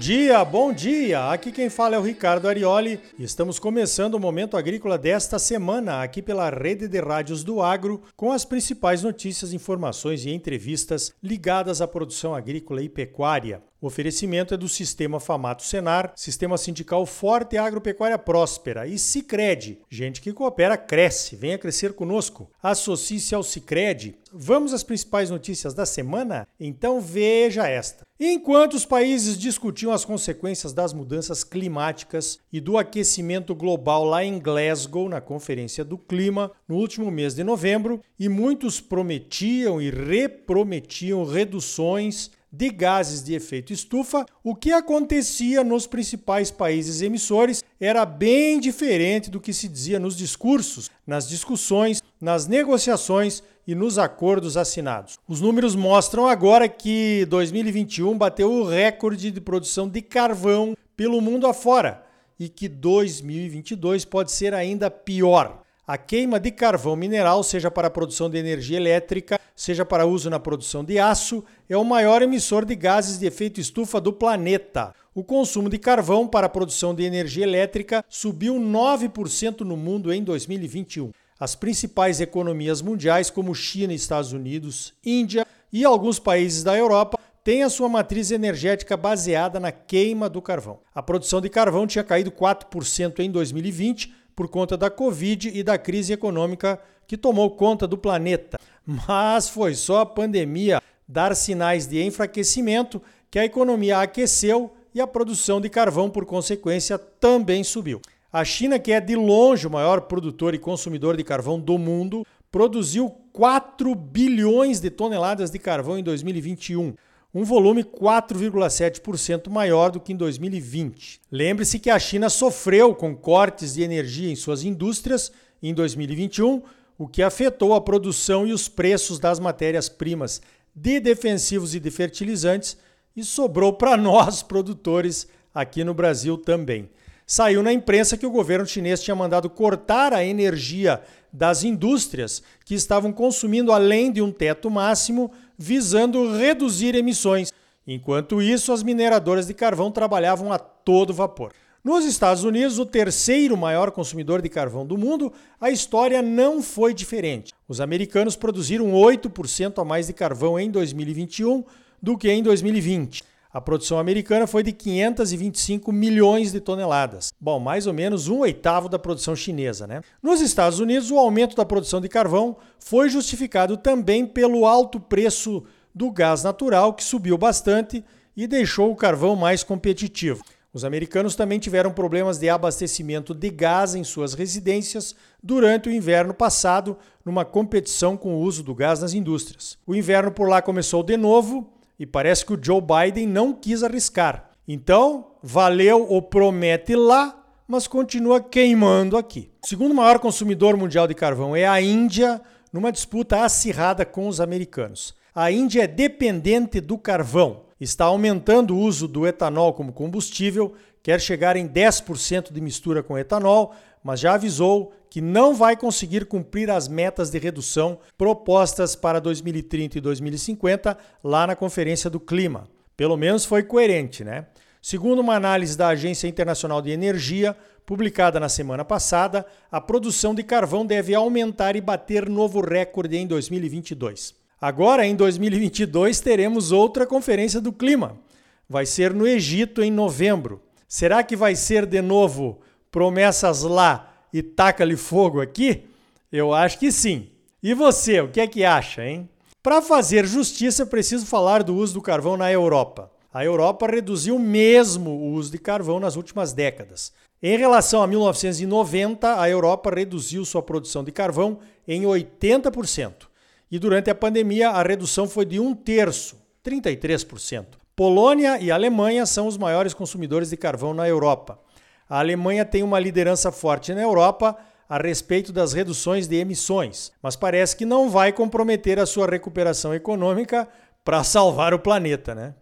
dia, bom dia! Aqui quem fala é o Ricardo Arioli e estamos começando o Momento Agrícola desta semana, aqui pela Rede de Rádios do Agro, com as principais notícias, informações e entrevistas ligadas à produção agrícola e pecuária. O oferecimento é do Sistema Famato Senar, Sistema Sindical Forte e Agropecuária Próspera. E Cicred, gente que coopera cresce. Venha crescer conosco. Associe-se ao Cicred. Vamos às principais notícias da semana? Então veja esta. Enquanto os países discutiam as consequências das mudanças climáticas e do aquecimento global lá em Glasgow, na Conferência do Clima, no último mês de novembro, e muitos prometiam e reprometiam reduções de gases de efeito estufa, o que acontecia nos principais países emissores era bem diferente do que se dizia nos discursos, nas discussões, nas negociações e nos acordos assinados. Os números mostram agora que 2021 bateu o recorde de produção de carvão pelo mundo afora e que 2022 pode ser ainda pior. A queima de carvão mineral, seja para a produção de energia elétrica, seja para uso na produção de aço, é o maior emissor de gases de efeito estufa do planeta. O consumo de carvão para a produção de energia elétrica subiu 9% no mundo em 2021. As principais economias mundiais, como China, Estados Unidos, Índia e alguns países da Europa, têm a sua matriz energética baseada na queima do carvão. A produção de carvão tinha caído 4% em 2020 por conta da Covid e da crise econômica que tomou conta do planeta. Mas foi só a pandemia dar sinais de enfraquecimento que a economia aqueceu e a produção de carvão, por consequência, também subiu. A China, que é de longe o maior produtor e consumidor de carvão do mundo, produziu 4 bilhões de toneladas de carvão em 2021 um volume 4,7% maior do que em 2020. Lembre-se que a China sofreu com cortes de energia em suas indústrias em 2021, o que afetou a produção e os preços das matérias-primas de defensivos e de fertilizantes e sobrou para nós, produtores, aqui no Brasil também. Saiu na imprensa que o governo chinês tinha mandado cortar a energia das indústrias que estavam consumindo além de um teto máximo visando reduzir emissões. Enquanto isso, as mineradoras de carvão trabalhavam a todo vapor. Nos Estados Unidos, o terceiro maior consumidor de carvão do mundo, a história não foi diferente. Os americanos produziram 8% a mais de carvão em 2021 do que em 2020. A produção americana foi de 525 milhões de toneladas. Bom, mais ou menos um oitavo da produção chinesa, né? Nos Estados Unidos, o aumento da produção de carvão foi justificado também pelo alto preço do gás natural, que subiu bastante e deixou o carvão mais competitivo. Os americanos também tiveram problemas de abastecimento de gás em suas residências durante o inverno passado, numa competição com o uso do gás nas indústrias. O inverno por lá começou de novo e parece que o Joe Biden não quis arriscar. Então, valeu o promete lá, mas continua queimando aqui. O segundo maior consumidor mundial de carvão é a Índia, numa disputa acirrada com os americanos. A Índia é dependente do carvão, está aumentando o uso do etanol como combustível, quer chegar em 10% de mistura com etanol, mas já avisou que não vai conseguir cumprir as metas de redução propostas para 2030 e 2050 lá na Conferência do Clima. Pelo menos foi coerente, né? Segundo uma análise da Agência Internacional de Energia, publicada na semana passada, a produção de carvão deve aumentar e bater novo recorde em 2022. Agora, em 2022, teremos outra Conferência do Clima. Vai ser no Egito em novembro. Será que vai ser de novo promessas lá e taca-lhe fogo aqui? Eu acho que sim. E você, o que é que acha, hein? Para fazer justiça, preciso falar do uso do carvão na Europa. A Europa reduziu mesmo o uso de carvão nas últimas décadas. Em relação a 1990, a Europa reduziu sua produção de carvão em 80%. E durante a pandemia, a redução foi de um terço, 33%. Polônia e Alemanha são os maiores consumidores de carvão na Europa. A Alemanha tem uma liderança forte na Europa a respeito das reduções de emissões, mas parece que não vai comprometer a sua recuperação econômica para salvar o planeta, né?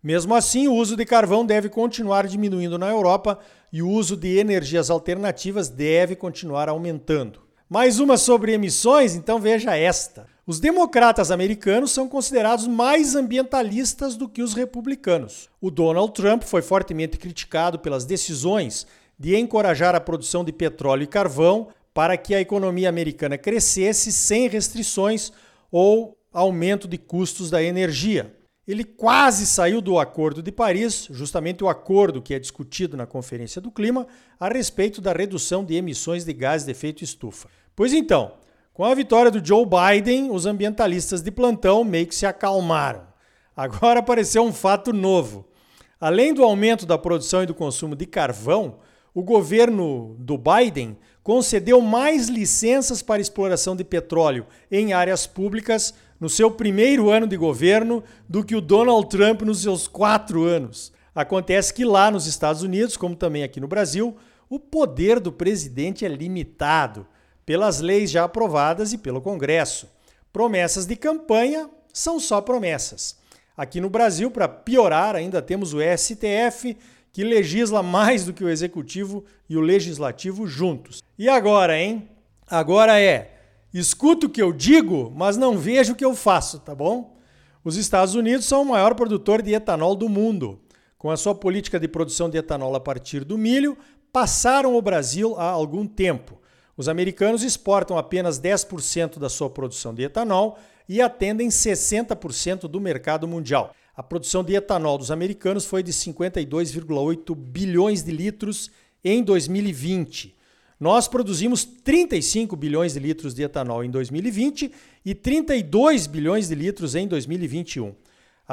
Mesmo assim, o uso de carvão deve continuar diminuindo na Europa e o uso de energias alternativas deve continuar aumentando. Mais uma sobre emissões, então veja esta. Os democratas americanos são considerados mais ambientalistas do que os republicanos. O Donald Trump foi fortemente criticado pelas decisões de encorajar a produção de petróleo e carvão para que a economia americana crescesse sem restrições ou aumento de custos da energia. Ele quase saiu do Acordo de Paris, justamente o acordo que é discutido na Conferência do Clima, a respeito da redução de emissões de gás de efeito estufa. Pois então, com a vitória do Joe Biden, os ambientalistas de plantão meio que se acalmaram. Agora apareceu um fato novo. Além do aumento da produção e do consumo de carvão, o governo do Biden concedeu mais licenças para exploração de petróleo em áreas públicas no seu primeiro ano de governo do que o Donald Trump nos seus quatro anos. Acontece que lá nos Estados Unidos, como também aqui no Brasil, o poder do presidente é limitado pelas leis já aprovadas e pelo Congresso. Promessas de campanha são só promessas. Aqui no Brasil, para piorar, ainda temos o STF, que legisla mais do que o executivo e o legislativo juntos. E agora, hein? Agora é: escuto o que eu digo, mas não vejo o que eu faço, tá bom? Os Estados Unidos são o maior produtor de etanol do mundo. Com a sua política de produção de etanol a partir do milho, passaram o Brasil há algum tempo. Os americanos exportam apenas 10% da sua produção de etanol e atendem 60% do mercado mundial. A produção de etanol dos americanos foi de 52,8 bilhões de litros em 2020. Nós produzimos 35 bilhões de litros de etanol em 2020 e 32 bilhões de litros em 2021.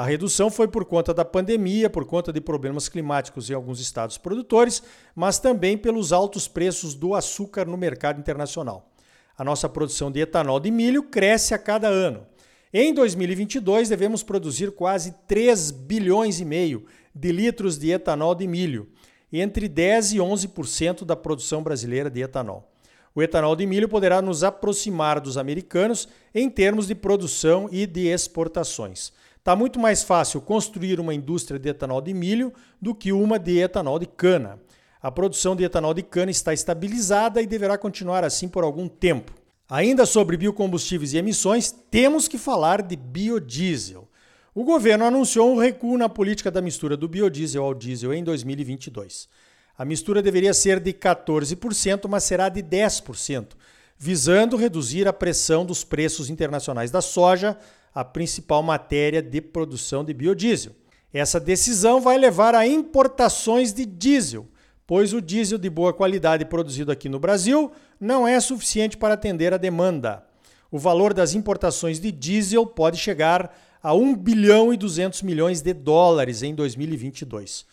A redução foi por conta da pandemia, por conta de problemas climáticos em alguns estados produtores, mas também pelos altos preços do açúcar no mercado internacional. A nossa produção de etanol de milho cresce a cada ano. Em 2022, devemos produzir quase 3 bilhões e meio de litros de etanol de milho, entre 10 e 11% da produção brasileira de etanol. O etanol de milho poderá nos aproximar dos americanos em termos de produção e de exportações. Está muito mais fácil construir uma indústria de etanol de milho do que uma de etanol de cana. A produção de etanol de cana está estabilizada e deverá continuar assim por algum tempo. Ainda sobre biocombustíveis e emissões, temos que falar de biodiesel. O governo anunciou um recuo na política da mistura do biodiesel ao diesel em 2022. A mistura deveria ser de 14%, mas será de 10%, visando reduzir a pressão dos preços internacionais da soja, a principal matéria de produção de biodiesel. Essa decisão vai levar a importações de diesel, pois o diesel de boa qualidade produzido aqui no Brasil não é suficiente para atender a demanda. O valor das importações de diesel pode chegar a 1 bilhão e 200 milhões de dólares em 2022.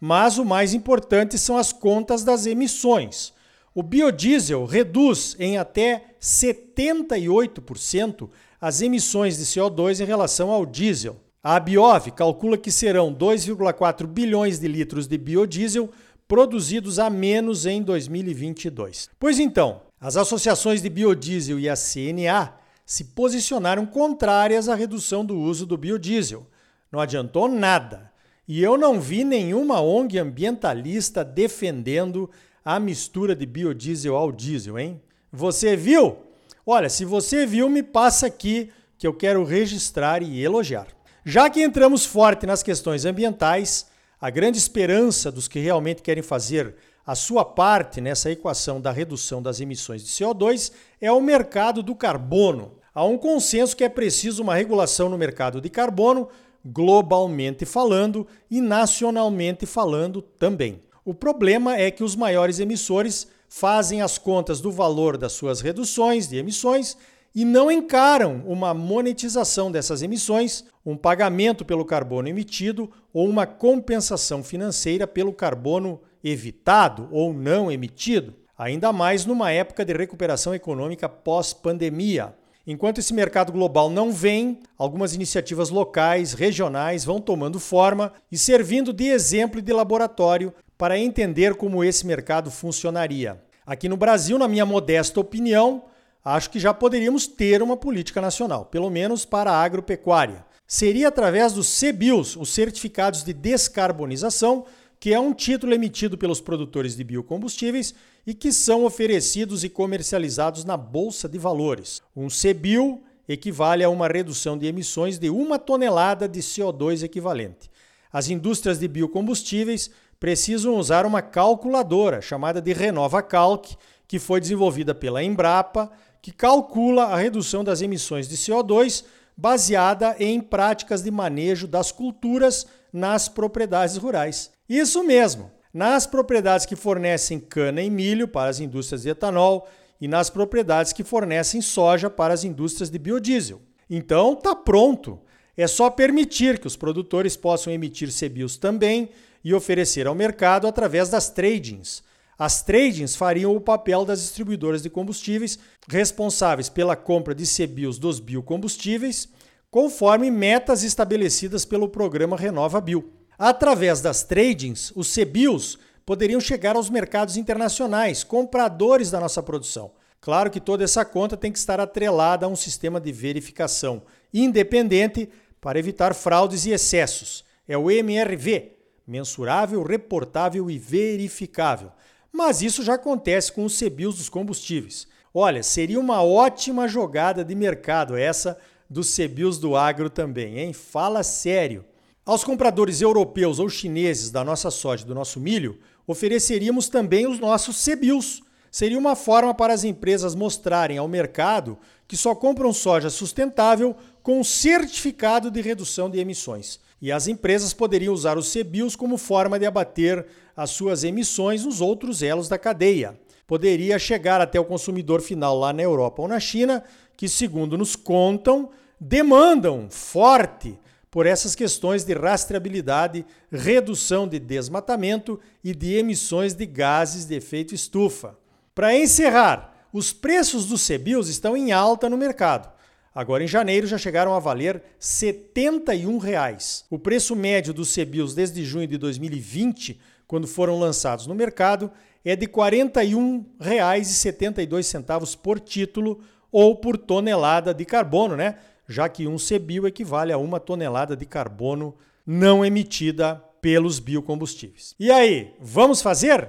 Mas o mais importante são as contas das emissões. O biodiesel reduz em até 78% as emissões de CO2 em relação ao diesel. A Biov calcula que serão 2,4 bilhões de litros de biodiesel produzidos a menos em 2022. Pois então, as associações de biodiesel e a CNA se posicionaram contrárias à redução do uso do biodiesel. Não adiantou nada. E eu não vi nenhuma ONG ambientalista defendendo a mistura de biodiesel ao diesel, hein? Você viu? Olha, se você viu, me passa aqui que eu quero registrar e elogiar. Já que entramos forte nas questões ambientais, a grande esperança dos que realmente querem fazer a sua parte nessa equação da redução das emissões de CO2 é o mercado do carbono. Há um consenso que é preciso uma regulação no mercado de carbono, globalmente falando e nacionalmente falando também. O problema é que os maiores emissores fazem as contas do valor das suas reduções de emissões e não encaram uma monetização dessas emissões, um pagamento pelo carbono emitido ou uma compensação financeira pelo carbono evitado ou não emitido, ainda mais numa época de recuperação econômica pós-pandemia. Enquanto esse mercado global não vem, algumas iniciativas locais, regionais vão tomando forma e servindo de exemplo e de laboratório para entender como esse mercado funcionaria. Aqui no Brasil, na minha modesta opinião, acho que já poderíamos ter uma política nacional, pelo menos para a agropecuária. Seria através dos CBIOS, os certificados de descarbonização, que é um título emitido pelos produtores de biocombustíveis e que são oferecidos e comercializados na Bolsa de Valores. Um CBIO equivale a uma redução de emissões de uma tonelada de CO2 equivalente. As indústrias de biocombustíveis precisam usar uma calculadora chamada de Renova Calc, que foi desenvolvida pela Embrapa, que calcula a redução das emissões de CO2 baseada em práticas de manejo das culturas nas propriedades rurais. Isso mesmo, nas propriedades que fornecem cana e milho para as indústrias de etanol e nas propriedades que fornecem soja para as indústrias de biodiesel. Então, está pronto. É só permitir que os produtores possam emitir CBIOS também e oferecer ao mercado através das tradings. As tradings fariam o papel das distribuidoras de combustíveis responsáveis pela compra de CBIOS dos biocombustíveis, conforme metas estabelecidas pelo programa Renova Bio. Através das tradings, os CBIOS poderiam chegar aos mercados internacionais, compradores da nossa produção. Claro que toda essa conta tem que estar atrelada a um sistema de verificação independente para evitar fraudes e excessos. É o MRV mensurável, reportável e verificável. Mas isso já acontece com os CBIOS dos combustíveis. Olha, seria uma ótima jogada de mercado essa dos CBIOS do agro também, hein? Fala sério. Aos compradores europeus ou chineses da nossa soja e do nosso milho, ofereceríamos também os nossos CBIOS. Seria uma forma para as empresas mostrarem ao mercado que só compram soja sustentável com certificado de redução de emissões. E as empresas poderiam usar os CBIOS como forma de abater as suas emissões nos outros elos da cadeia. Poderia chegar até o consumidor final lá na Europa ou na China, que, segundo nos contam, demandam forte por essas questões de rastreabilidade, redução de desmatamento e de emissões de gases de efeito estufa. Para encerrar, os preços dos CBIOS estão em alta no mercado. Agora em janeiro já chegaram a valer 71 reais. O preço médio dos CBIOS desde junho de 2020, quando foram lançados no mercado, é de R$ 41,72 por título ou por tonelada de carbono, né? já que um CBIO equivale a uma tonelada de carbono não emitida pelos biocombustíveis. E aí, vamos fazer?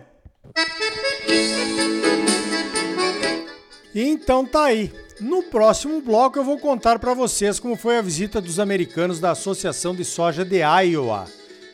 Então tá aí. No próximo bloco eu vou contar para vocês como foi a visita dos americanos da Associação de Soja de Iowa.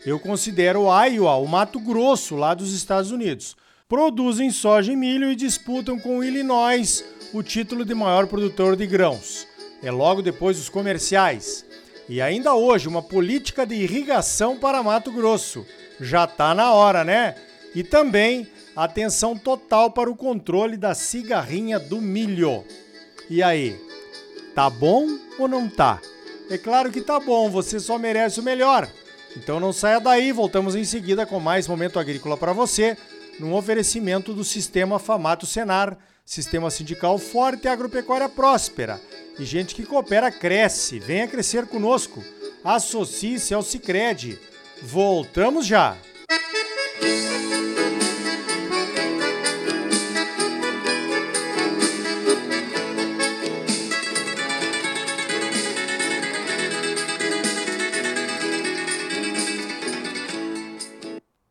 Eu considero Iowa o Mato Grosso lá dos Estados Unidos. Produzem soja e milho e disputam com Illinois o título de maior produtor de grãos é logo depois dos comerciais. E ainda hoje, uma política de irrigação para Mato Grosso. Já tá na hora, né? E também atenção total para o controle da cigarrinha do milho. E aí, tá bom ou não tá? É claro que tá bom, você só merece o melhor. Então não saia daí, voltamos em seguida com mais momento agrícola para você, num oferecimento do Sistema Famato Senar, Sistema Sindical Forte e Agropecuária Próspera. E gente que coopera cresce. Venha crescer conosco. Associe-se ao Cicred. Voltamos já!